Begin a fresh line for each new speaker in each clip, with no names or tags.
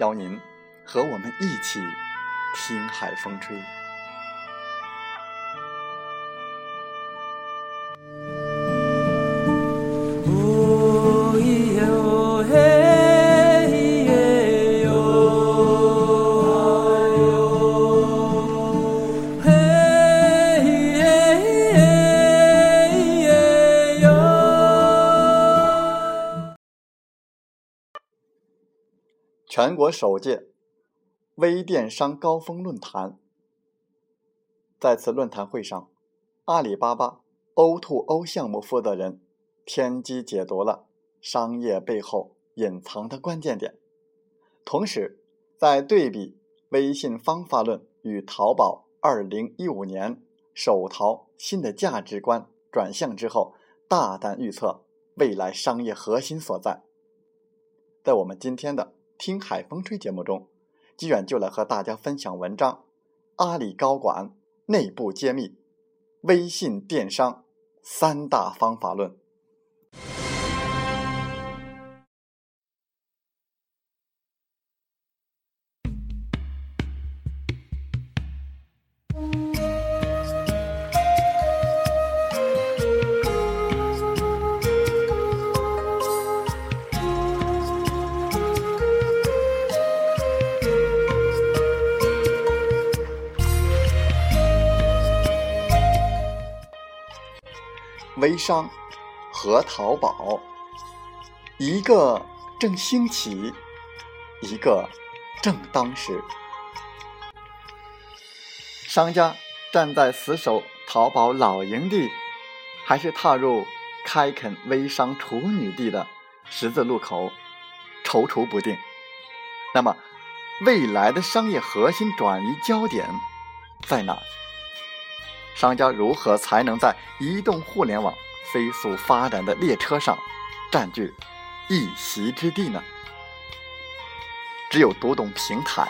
邀您和我们一起。听海风吹。首届。微电商高峰论坛，在此论坛会上，阿里巴巴 O2O 项目负责人天机解读了商业背后隐藏的关键点，同时在对比微信方法论与淘宝2015年首淘新的价值观转向之后，大胆预测未来商业核心所在。在我们今天的听海风吹节目中。纪远就来和大家分享文章：阿里高管内部揭秘微信电商三大方法论。商和淘宝，一个正兴起，一个正当时。商家站在死守淘宝老营地，还是踏入开垦微商处女地的十字路口，踌躇不定。那么，未来的商业核心转移焦点在哪？商家如何才能在移动互联网飞速发展的列车上占据一席之地呢？只有读懂平台，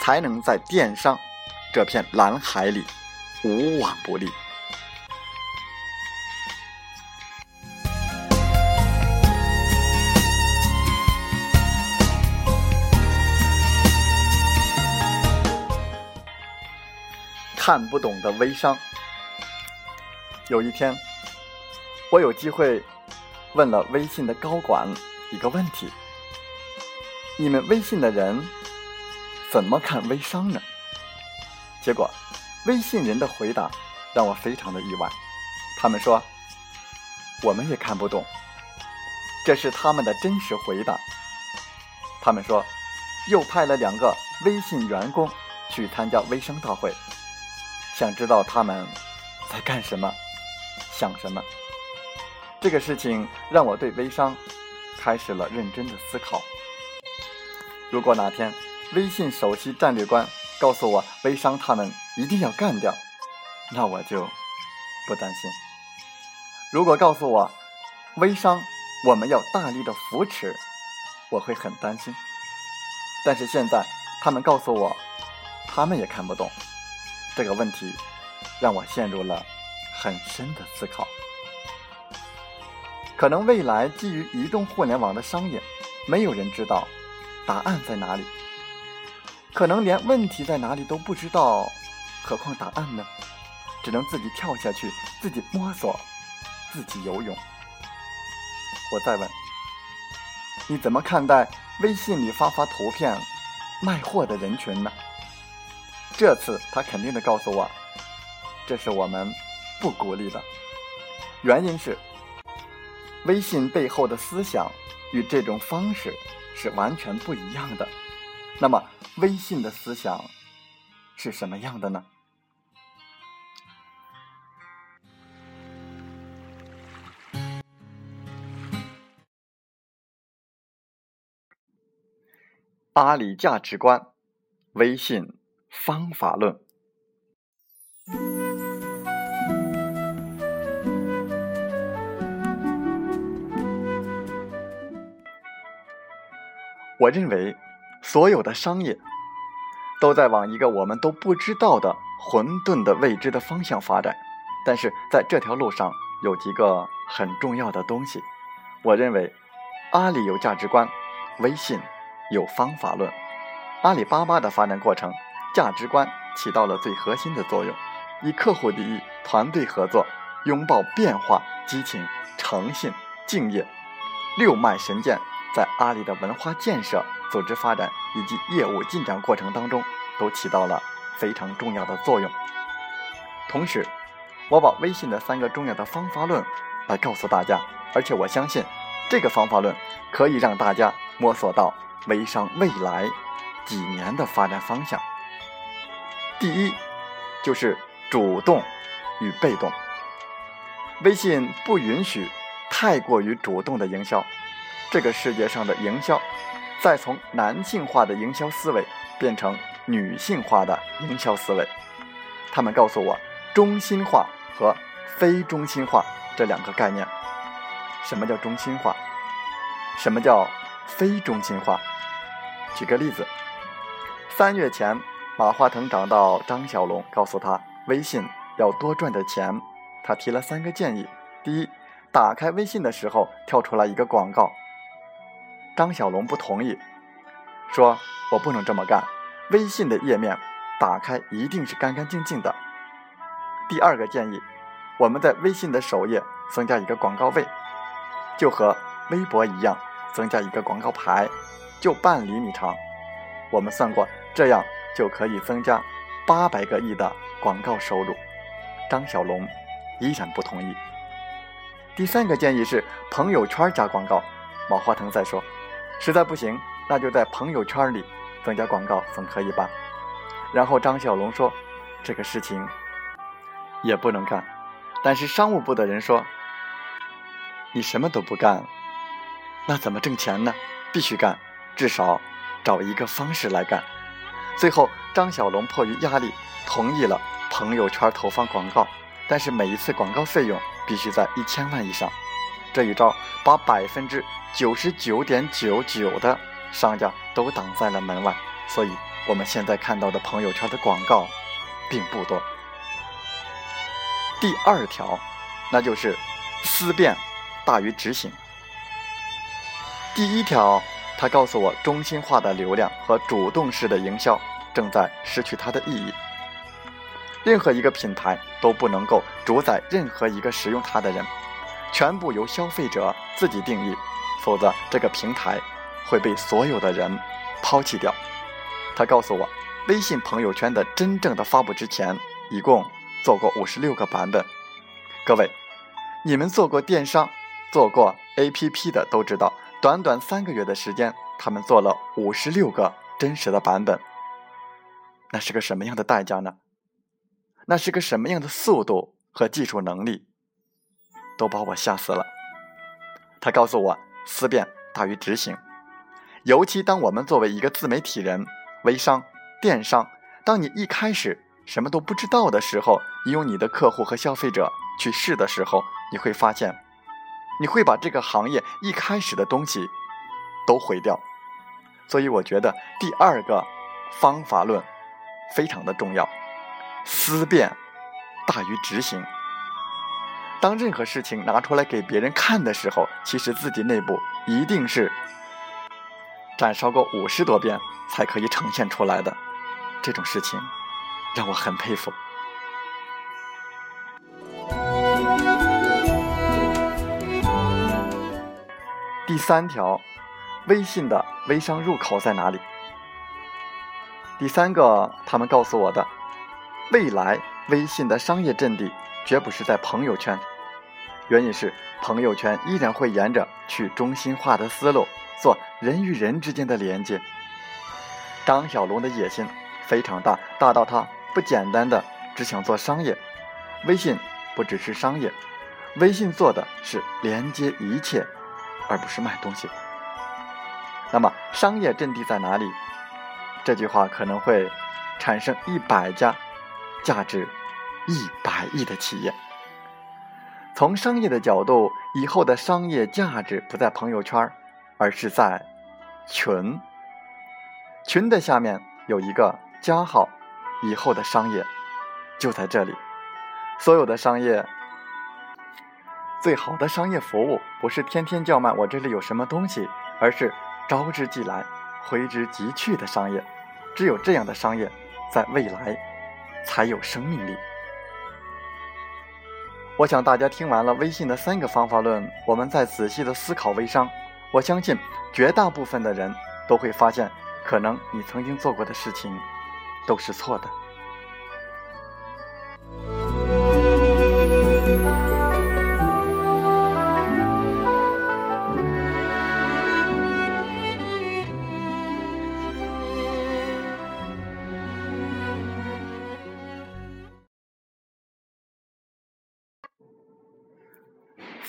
才能在电商这片蓝海里无往不利。看不懂的微商。有一天，我有机会问了微信的高管一个问题：“你们微信的人怎么看微商呢？”结果，微信人的回答让我非常的意外。他们说：“我们也看不懂。”这是他们的真实回答。他们说，又派了两个微信员工去参加微商大会。想知道他们在干什么，想什么？这个事情让我对微商开始了认真的思考。如果哪天微信首席战略官告诉我微商他们一定要干掉，那我就不担心；如果告诉我微商我们要大力的扶持，我会很担心。但是现在他们告诉我，他们也看不懂。这个问题让我陷入了很深的思考。可能未来基于移动互联网的商业，没有人知道答案在哪里。可能连问题在哪里都不知道，何况答案呢？只能自己跳下去，自己摸索，自己游泳。我再问，你怎么看待微信里发发图片卖货的人群呢？这次他肯定的告诉我，这是我们不鼓励的。原因是，微信背后的思想与这种方式是完全不一样的。那么，微信的思想是什么样的呢？阿里价值观，微信方法论。我认为。所有的商业都在往一个我们都不知道的混沌的未知的方向发展，但是在这条路上有几个很重要的东西。我认为，阿里有价值观，微信有方法论。阿里巴巴的发展过程，价值观起到了最核心的作用，以客户第一、团队合作、拥抱变化、激情、诚信、敬业六脉神剑，在阿里的文化建设。组织发展以及业务进展过程当中，都起到了非常重要的作用。同时，我把微信的三个重要的方法论来告诉大家，而且我相信这个方法论可以让大家摸索到微商未来几年的发展方向。第一，就是主动与被动。微信不允许太过于主动的营销，这个世界上的营销。再从男性化的营销思维变成女性化的营销思维，他们告诉我中心化和非中心化这两个概念。什么叫中心化？什么叫非中心化？举个例子，三月前，马化腾找到张小龙，告诉他微信要多赚点钱。他提了三个建议：第一，打开微信的时候跳出来一个广告。张小龙不同意，说：“我不能这么干。微信的页面打开一定是干干净净的。”第二个建议，我们在微信的首页增加一个广告位，就和微博一样，增加一个广告牌，就半厘米长。我们算过，这样就可以增加八百个亿的广告收入。张小龙依然不同意。第三个建议是朋友圈加广告。马化腾在说。实在不行，那就在朋友圈里增加广告，总可以吧？然后张小龙说：“这个事情也不能干。”但是商务部的人说：“你什么都不干，那怎么挣钱呢？必须干，至少找一个方式来干。”最后，张小龙迫于压力同意了朋友圈投放广告，但是每一次广告费用必须在一千万以上。这一招把百分之。九十九点九九的商家都挡在了门外，所以我们现在看到的朋友圈的广告并不多。第二条，那就是思辨大于执行。第一条，他告诉我，中心化的流量和主动式的营销正在失去它的意义。任何一个品牌都不能够主宰任何一个使用它的人，全部由消费者自己定义。否则，这个平台会被所有的人抛弃掉。他告诉我，微信朋友圈的真正的发布之前，一共做过五十六个版本。各位，你们做过电商、做过 APP 的都知道，短短三个月的时间，他们做了五十六个真实的版本。那是个什么样的代价呢？那是个什么样的速度和技术能力？都把我吓死了。他告诉我。思辨大于执行，尤其当我们作为一个自媒体人、微商、电商，当你一开始什么都不知道的时候，你用你的客户和消费者去试的时候，你会发现，你会把这个行业一开始的东西都毁掉。所以，我觉得第二个方法论非常的重要，思辨大于执行。当任何事情拿出来给别人看的时候，其实自己内部一定是燃烧过五十多遍才可以呈现出来的。这种事情让我很佩服。第三条，微信的微商入口在哪里？第三个，他们告诉我的，未来微信的商业阵地绝不是在朋友圈，原因是朋友圈依然会沿着去中心化的思路做人与人之间的连接。张小龙的野心非常大，大到他不简单的只想做商业，微信不只是商业，微信做的是连接一切。而不是卖东西。那么，商业阵地在哪里？这句话可能会产生一百家价值一百亿的企业。从商业的角度，以后的商业价值不在朋友圈，而是在群。群的下面有一个加号，以后的商业就在这里。所有的商业。最好的商业服务不是天天叫卖我这里有什么东西，而是招之即来、挥之即去的商业。只有这样的商业，在未来才有生命力。我想大家听完了微信的三个方法论，我们再仔细的思考微商，我相信绝大部分的人都会发现，可能你曾经做过的事情都是错的。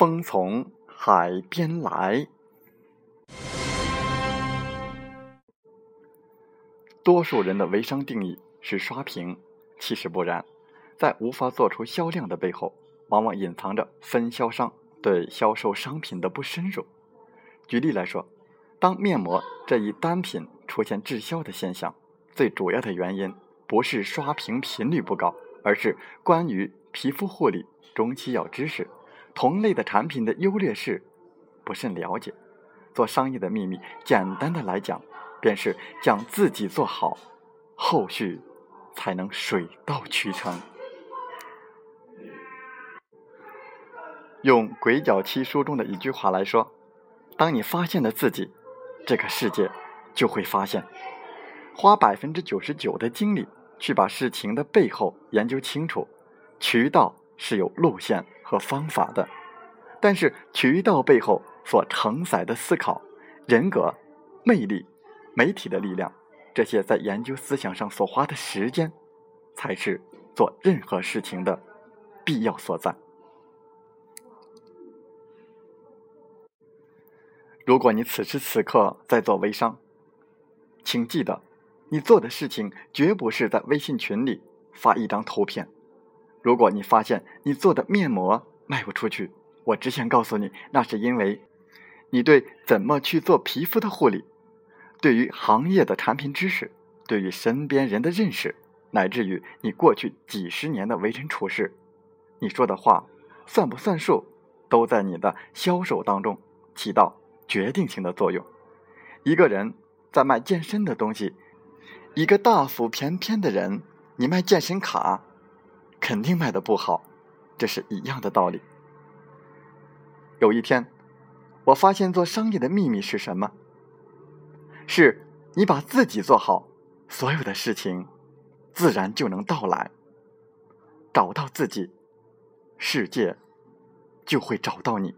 风从海边来。多数人的微商定义是刷屏，其实不然，在无法做出销量的背后，往往隐藏着分销商对销售商品的不深入。举例来说，当面膜这一单品出现滞销的现象，最主要的原因不是刷屏频率不高，而是关于皮肤护理、中期药知识。同类的产品的优劣势不甚了解，做商业的秘密，简单的来讲，便是将自己做好，后续才能水到渠成。用《鬼脚七》书中的一句话来说：“当你发现了自己，这个世界就会发现。”花百分之九十九的精力去把事情的背后研究清楚，渠道是有路线。和方法的，但是渠道背后所承载的思考、人格、魅力、媒体的力量，这些在研究思想上所花的时间，才是做任何事情的必要所在。如果你此时此刻在做微商，请记得，你做的事情绝不是在微信群里发一张图片。如果你发现你做的面膜卖不出去，我只想告诉你，那是因为你对怎么去做皮肤的护理，对于行业的产品知识，对于身边人的认识，乃至于你过去几十年的为人处事，你说的话算不算数，都在你的销售当中起到决定性的作用。一个人在卖健身的东西，一个大腹便便的人，你卖健身卡。肯定卖的不好，这是一样的道理。有一天，我发现做商业的秘密是什么？是你把自己做好，所有的事情自然就能到来。找到自己，世界就会找到你。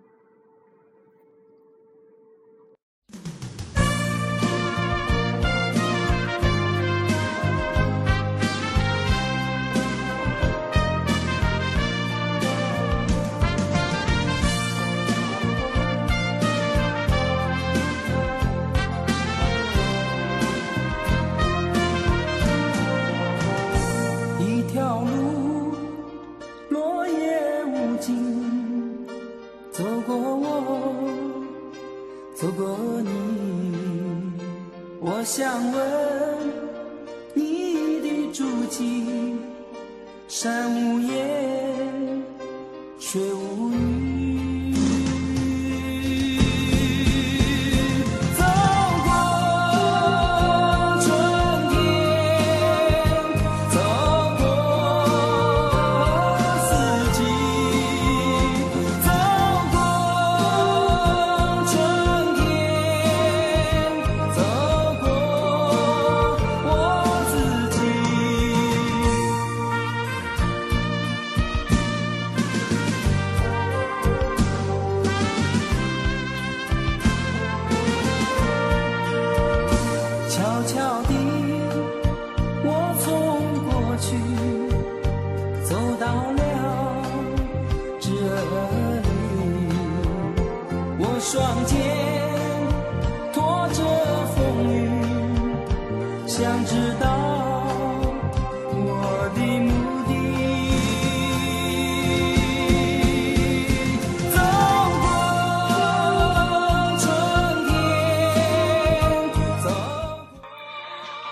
静，山无言，水无。语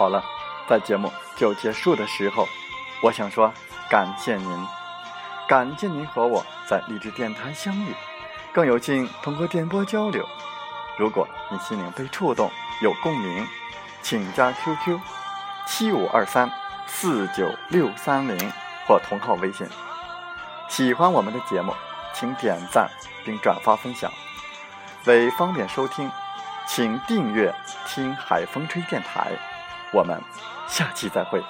好了，在节目就结束的时候，我想说感谢您，感谢您和我在励志电台相遇，更有幸通过电波交流。如果你心灵被触动，有共鸣，请加 QQ 七五二三四九六三零或同号微信。喜欢我们的节目，请点赞并转发分享。为方便收听，请订阅“听海风吹电台”。我们下期再会。